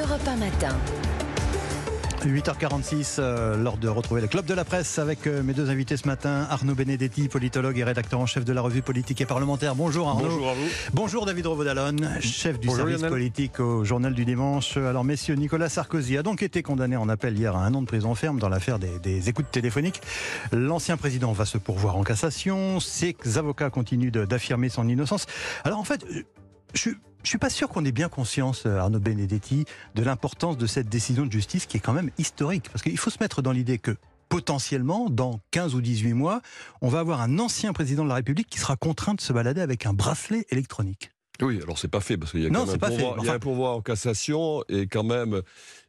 Europe 1 matin. 8h46, euh, lors de retrouver le club de la presse avec euh, mes deux invités ce matin, Arnaud Benedetti, politologue et rédacteur en chef de la revue politique et parlementaire. Bonjour Arnaud. Bonjour à vous. Bonjour David Revaudalon, chef du Bonjour service Lionel. politique au journal du dimanche. Alors messieurs, Nicolas Sarkozy a donc été condamné en appel hier à un an de prison ferme dans l'affaire des, des écoutes téléphoniques. L'ancien président va se pourvoir en cassation. Ses avocats continuent d'affirmer son innocence. Alors en fait, je je suis pas sûr qu'on ait bien conscience, euh, Arnaud Benedetti, de l'importance de cette décision de justice qui est quand même historique. Parce qu'il faut se mettre dans l'idée que potentiellement, dans 15 ou 18 mois, on va avoir un ancien président de la République qui sera contraint de se balader avec un bracelet électronique. Oui, alors c'est pas fait parce qu'il y a Non, quand même pourvoi, y a Enfin- un pourvoi en cassation et quand même,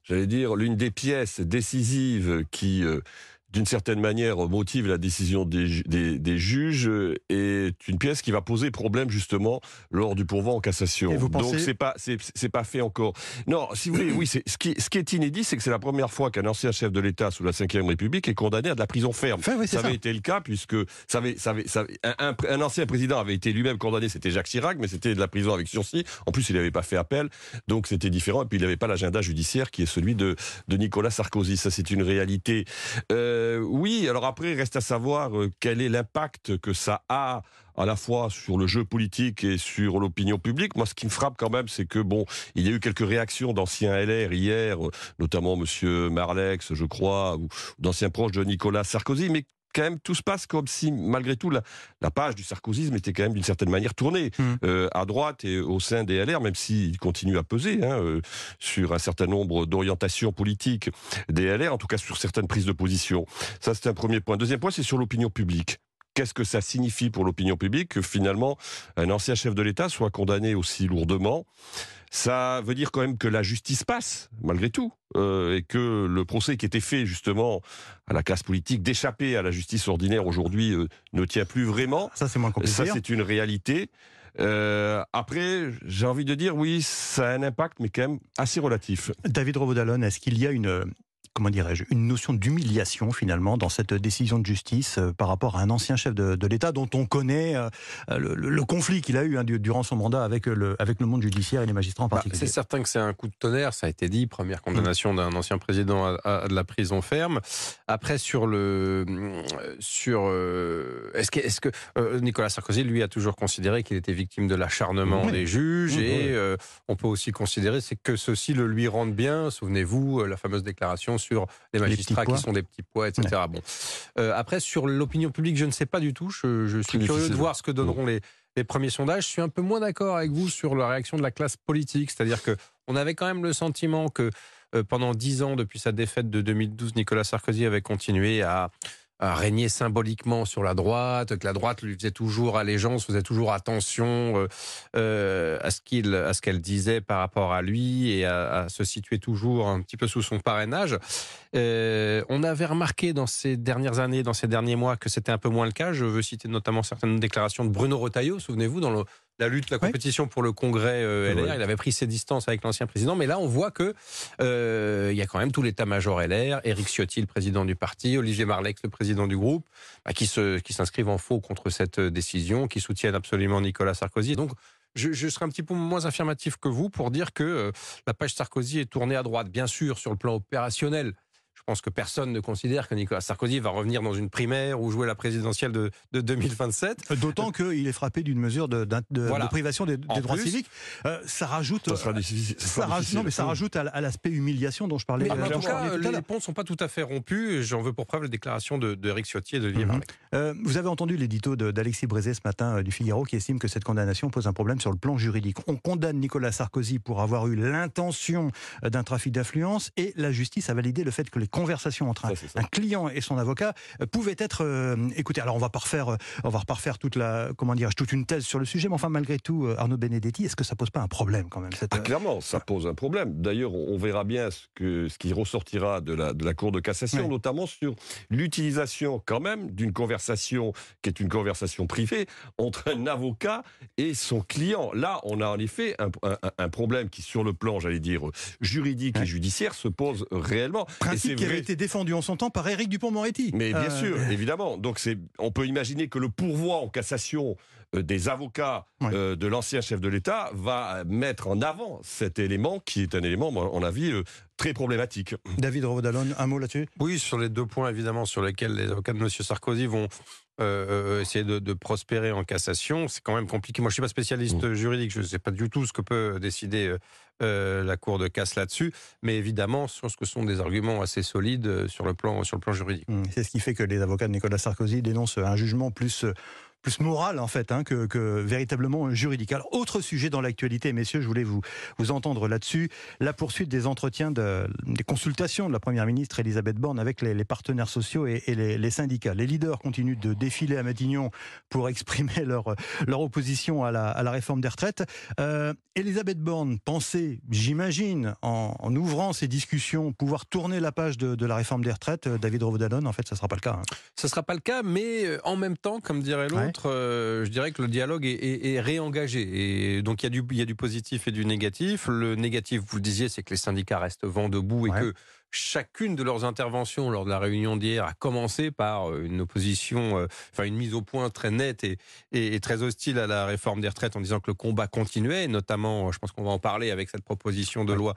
j'allais dire, l'une des pièces décisives qui, euh, d'une certaine manière, motive la décision des, des, des juges euh, est une pièce qui va poser problème justement lors du pourvoi en cassation. Et vous Donc pensez- c'est pas c'est pas fait encore. Non, si vous voulez, oui, c'est ce qui ce qui est inédit, c'est que c'est la première fois qu'un ancien chef de l'État sous la Ve République est condamné à de la prison ferme. Enfin, oui, c'est ça ça. avait été le cas puisque ça avait, ça avait- ça avait- un, un- un ancien président avait été lui-même condamné, c'était Jacques Chirac, mais c'était de la prison avec sursis. En plus, il n'avait pas fait appel, donc c'était différent. Et puis il n'avait pas l'agenda judiciaire qui est celui de, de Nicolas Sarkozy. Ça, c'est une réalité. Euh, oui, alors après, reste à savoir euh, quel est l'impact que ça a à la fois sur le jeu politique et sur l'opinion publique. Moi, ce qui me frappe quand même, c'est que bon, il y a eu quelques réactions d'anciens LR hier, euh, notamment Monsieur Marlex, je crois, ou d'anciens proches de Nicolas Sarkozy, mais quand même, tout se passe comme si, malgré tout, la, la page du sarkozysme était quand même d'une certaine manière tournée Mhm. euh, à droite et au sein des LR, même s'il continue à peser hein, euh, sur un certain nombre d'orientations politiques des LR, en tout cas sur certaines prises de position. Ça, c'est un premier point. Deuxième point, c'est sur l'opinion publique. Qu'est-ce que ça signifie pour l'opinion publique que finalement un ancien chef de l'État soit condamné aussi lourdement Ça veut dire quand même que la justice passe, malgré tout, euh, et que le procès qui était fait justement à la classe politique d'échapper à la justice ordinaire aujourd'hui euh, ne tient plus vraiment. Ça, c'est moins compliqué. Ça, c'est une réalité. Euh, après, j'ai envie de dire, oui, ça a un impact, mais quand même assez relatif. David Revaudalon, est-ce qu'il y a une, comment dirais-je, une notion d'humiliation finalement dans cette décision de justice euh, par rapport à un ancien chef de, de l'État dont on connaît euh, le, le- le conflit qu'il a eu hein, du- durant son mandat avec le, avec le monde judiciaire et les magistrats en Bah, particulier c'est certain que c'est un coup de tonnerre, ça a été dit. Première condamnation d'un ancien président à, à de la prison ferme. Après, sur le, sur, euh, est-ce que, est-ce que euh, Nicolas Sarkozy lui a toujours considéré qu'il était victime de l'acharnement Oui. des juges Oui, et euh, on peut aussi considérer que ceci le lui rende bien. Souvenez-vous euh, la fameuse déclaration sur les magistrats qui sont des petits pois, etc. Bon, Euh, après sur l'opinion publique, je ne sais pas du tout. Je, je suis curieux de voir ce que donneront les les premiers sondages. Je suis un peu moins d'accord avec vous sur la réaction de la classe politique. C'est-à-dire que on avait quand même le sentiment que euh, pendant dix ans, depuis sa défaite de 2012, Nicolas Sarkozy avait continué à, régner symboliquement sur la droite, que la droite lui faisait toujours allégeance, faisait toujours attention euh, euh, à ce qu'il, à ce qu'elle disait par rapport à lui et à, à se situer toujours un petit peu sous son parrainage. Euh, on avait remarqué dans ces dernières années, dans ces derniers mois, que c'était un peu moins le cas. Je veux citer notamment certaines déclarations de Bruno Retailleau, souvenez-vous, dans le- la lutte, la compétition pour le congrès euh, LR. Il avait pris ses distances avec l'ancien président, mais là, on voit que euh, il y a quand même tout l'état-major LR, Éric Ciotti, le président du parti, Olivier Marlex, le président du groupe, bah, qui se, qui s'inscrivent en faux contre cette euh, décision, qui soutiennent absolument Nicolas Sarkozy. Donc, je, je serai un petit peu moins affirmatif que vous pour dire que euh, la page Sarkozy est tournée à droite, bien sûr, sur le plan opérationnel. Je pense que personne ne considère que Nicolas Sarkozy va revenir dans une primaire ou jouer la présidentielle de, de 2027. D'autant qu'il est frappé d'une mesure de, d'un- de- Voilà. de privation des, droits plus, civiques. Euh, ça rajoute, Ça sera difficile. ça ça sera rajoute- difficile. non, mais ça rajoute à, à l'aspect humiliation dont je parlais. Mais euh, en tout cas, les ponts ne sont pas tout à fait rompus. J'en veux pour preuve les déclarations de, de Eric Ciotti et de Olivier Mhm. Euh, vous avez entendu l'édito d'Alexis Brézé ce matin euh, du Figaro qui estime que cette condamnation pose un problème sur le plan juridique. On condamne Nicolas Sarkozy pour avoir eu l'intention euh, d'un trafic d'influence et la justice a validé le fait que les conversations entre un, Ça, client et son avocat euh, pouvaient être euh, écoutées. Alors on va pas refaire, euh, on va pas refaire toute la, comment dire, toute une thèse sur le sujet, mais enfin malgré tout, Arnaud Benedetti, est-ce que ça pose pas un problème quand même cette, Ah, clairement, ça pose un problème. D'ailleurs, on verra bien ce, que, ce qui ressortira de la, de la Cour de cassation, notamment sur l'utilisation quand même d'une conversation qui est une conversation privée entre un avocat et son client. Là, on a en effet un, un- un problème qui, sur le plan, j'allais dire, juridique et judiciaire, se pose réellement. principe qui avait été défendu en son temps par Éric Dupont-Moretti. Mais bien Euh, sûr, évidemment. Donc c'est, on peut imaginer que le pourvoi en cassation des avocats de l'ancien chef de l'État va mettre en avant cet élément qui est un élément, à mon avis, très problématique. David Rovodalon, un mot là-dessus? Oui, sur les deux points évidemment sur lesquels les avocats de M. Sarkozy vont euh, euh, essayer de, prospérer en cassation, c'est quand même compliqué. Moi, je suis pas spécialiste mmh. juridique, je ne sais pas du tout ce que peut décider euh, la Cour de casse là-dessus, mais évidemment, je pense que ce sont des arguments assez solides sur le plan, sur le plan juridique. Mmh. C'est ce qui fait que les avocats de Nicolas Sarkozy dénoncent un jugement plus plus moral en fait hein, que, véritablement juridique. Alors autre sujet dans l'actualité, messieurs, je voulais vous vous entendre là-dessus, la poursuite des entretiens, de, des consultations de la première ministre Elisabeth Borne avec les, partenaires sociaux et, les, syndicats. Les leaders continuent de défiler à Matignon pour exprimer leur leur opposition à la, à la réforme des retraites. Euh, Elisabeth Borne pensait, j'imagine, en, ouvrant ces discussions, pouvoir tourner la page de, la réforme des retraites. David Rovodalon, en fait, ça sera pas le cas. Hein. Ça sera pas le cas, mais euh, en même temps, comme dirait l'autre. Euh, je dirais que le dialogue est, réengagé. Et donc il y, a du, il y a du positif et du négatif. Le négatif, vous le disiez, c'est que les syndicats restent vent debout et que chacune de leurs interventions lors de la réunion d'hier a commencé par euh, une opposition, euh, enfin une mise au point très nette et, et, très hostile à la réforme des retraites en disant que le combat continuait, notamment, je pense qu'on va en parler avec cette proposition de loi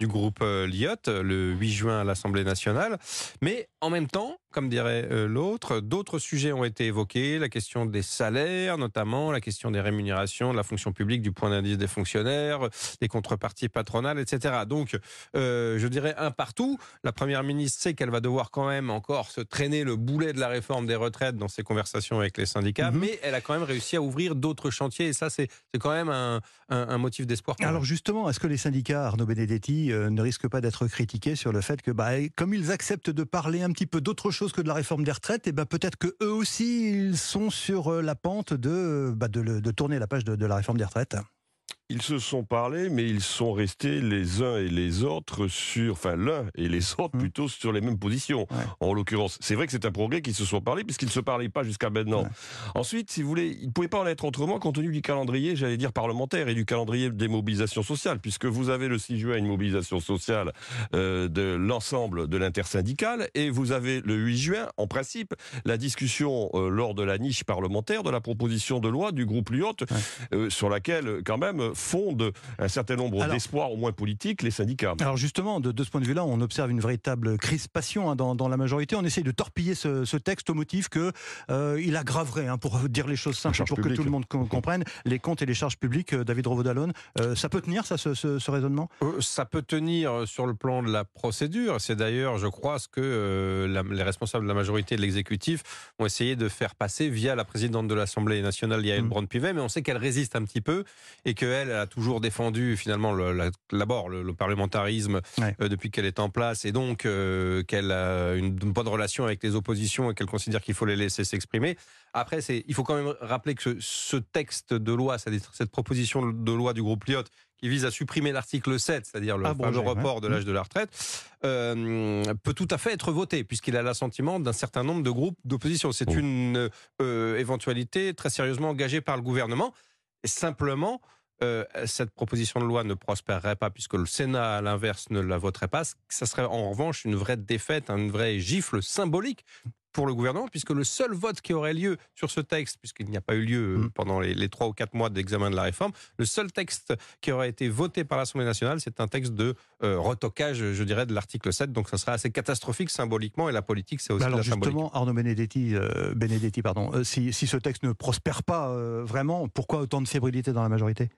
du groupe Lyot le 8 juin à l'Assemblée nationale. Mais en même temps, comme dirait euh, l'autre. D'autres sujets ont été évoqués, la question des salaires notamment, la question des rémunérations, de la fonction publique, du point d'indice des fonctionnaires, des contreparties patronales, etc. Donc, euh, je dirais un partout. La Première ministre sait qu'elle va devoir quand même encore se traîner le boulet de la réforme des retraites dans ses conversations avec les syndicats, mhm. mais elle a quand même réussi à ouvrir d'autres chantiers et ça, c'est quand même un, un, motif d'espoir. Alors justement, est-ce que les syndicats, Arnaud Benedetti, euh, ne risquent pas d'être critiqués sur le fait que, bah, comme ils acceptent de parler un petit peu d'autre que de la réforme des retraites, et ben peut-être que eux aussi ils sont sur euh, la pente de, bah de, tourner la page de la réforme des retraites. Ils se sont parlé, mais ils sont restés les uns et les autres sur, enfin l'un et les autres mmh. plutôt sur les mêmes positions. En l'occurrence, c'est vrai que c'est un progrès qu'ils se sont parlé puisqu'ils ne se parlaient pas jusqu'à maintenant. Ensuite, si vous voulez, ils ne pouvaient pas en être autrement compte tenu du calendrier, j'allais dire parlementaire et du calendrier des mobilisations sociales, puisque vous avez le 6 juin une mobilisation sociale euh, de l'ensemble de l'intersyndicale et vous avez le 8 juin, en principe, la discussion euh, lors de la niche parlementaire de la proposition de loi du groupe Lyot, euh, sur laquelle quand même fondent un certain nombre d'espoirs, au moins politiques, les syndicats. Alors justement, de, ce point de vue-là, on observe une véritable crispation hein, dans, la majorité. On essaye de torpiller ce, texte au motif que euh, il aggraverait, hein, pour dire les choses simples, pour que tout le monde comprenne, les comptes et les charges publiques. Euh, David Rovodalon, euh, ça peut tenir, ça, ce, raisonnement? Ça peut tenir sur le plan de la procédure. C'est d'ailleurs, je crois, ce que les responsables de la majorité de l'exécutif ont essayé de faire passer via la présidente de l'Assemblée nationale, Yael mmh. Braun-Pivet, mais on sait qu'elle résiste un petit peu et qu'elle elle a toujours défendu finalement d'abord le, parlementarisme euh, depuis qu'elle est en place et donc euh, qu'elle a une, bonne relation avec les oppositions et qu'elle considère qu'il faut les laisser s'exprimer. Après, il faut quand même rappeler que ce, texte de loi, cette proposition de loi du groupe Lyot, qui vise à supprimer l'article 7, c'est-à-dire le, report de l'âge de la retraite, euh, peut tout à fait être voté, puisqu'il a l'assentiment d'un certain nombre de groupes d'opposition. C'est une éventualité très sérieusement engagée par le gouvernement. Et simplement, euh, cette proposition de loi ne prospérerait pas puisque le Sénat, à l'inverse, ne la voterait pas. Ça serait en revanche une vraie défaite, une vraie gifle symbolique pour le gouvernement, puisque le seul vote qui aurait lieu sur ce texte, puisqu'il n'y a pas eu lieu mm. pendant les trois ou quatre mois d'examen de la réforme, le seul texte qui aurait été voté par l'Assemblée nationale, c'est un texte de euh, retoquage, je dirais, de l'article 7. Donc ça serait assez catastrophique symboliquement, et la politique, c'est aussi Alors la justement, Arnaud Benedetti, euh, Benedetti pardon, si, si, ce texte ne prospère pas vraiment, pourquoi autant de fébrilité dans la majorité?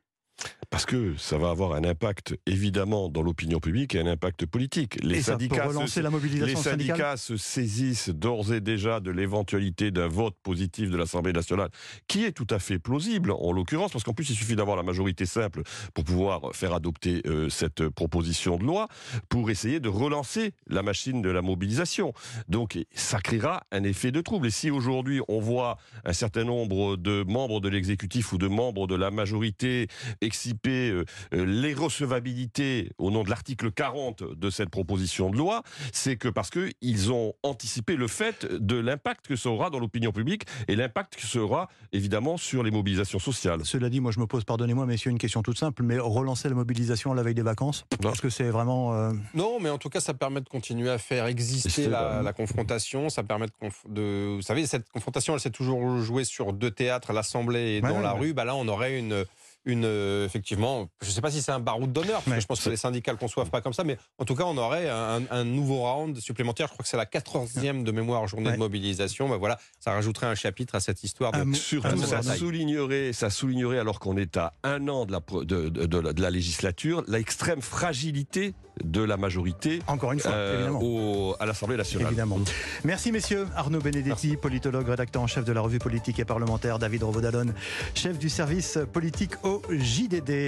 Parce que ça va avoir un impact évidemment dans l'opinion publique et un impact politique. Les syndicats, se, la mobilisation les syndicats se saisissent d'ores et déjà de l'éventualité d'un vote positif de l'Assemblée nationale, qui est tout à fait plausible en l'occurrence, parce qu'en plus il suffit d'avoir la majorité simple pour pouvoir faire adopter euh, cette proposition de loi, pour essayer de relancer la machine de la mobilisation. Donc ça créera un effet de trouble. Et si aujourd'hui on voit un certain nombre de membres de l'exécutif ou de membres de la majorité exciper euh, euh, les recevabilités au nom de l'article 40 de cette proposition de loi, c'est que parce que ils ont anticipé le fait de l'impact que ça aura dans l'opinion publique et l'impact que ça aura évidemment sur les mobilisations sociales. Cela dit, moi je me pose, pardonnez-moi messieurs, une question toute simple, mais relancer la mobilisation à la veille des vacances, Non. est-ce que c'est vraiment... euh, Non, mais en tout cas, ça permet de continuer à faire exister la, confrontation. Ça permet de, conf- de- Vous savez, cette confrontation, elle s'est toujours jouée sur deux théâtres, l'Assemblée et Ouais, dans ouais, la ouais. rue. Bah là, on aurait une. Une, euh, effectivement, je ne sais pas si c'est un baroud d'honneur, parce que je pense que les syndicats ne le conçoivent pas comme ça, mais en tout cas, on aurait un, un nouveau round supplémentaire. Je crois que c'est la 14e de mémoire journée Ouais. de mobilisation. Bah voilà, ça rajouterait un chapitre à cette histoire de, Surtout, ça soulignerait, ça soulignerait, alors qu'on est à un an de la, de, de- de la, de la législature, l'extrême fragilité de la majorité Encore une fois, euh, évidemment. au- à l'Assemblée nationale. Évidemment. Merci messieurs. Arnaud Benedetti, politologue, rédacteur en chef de la revue politique et parlementaire. David Rovodalon, chef du service politique au JDD.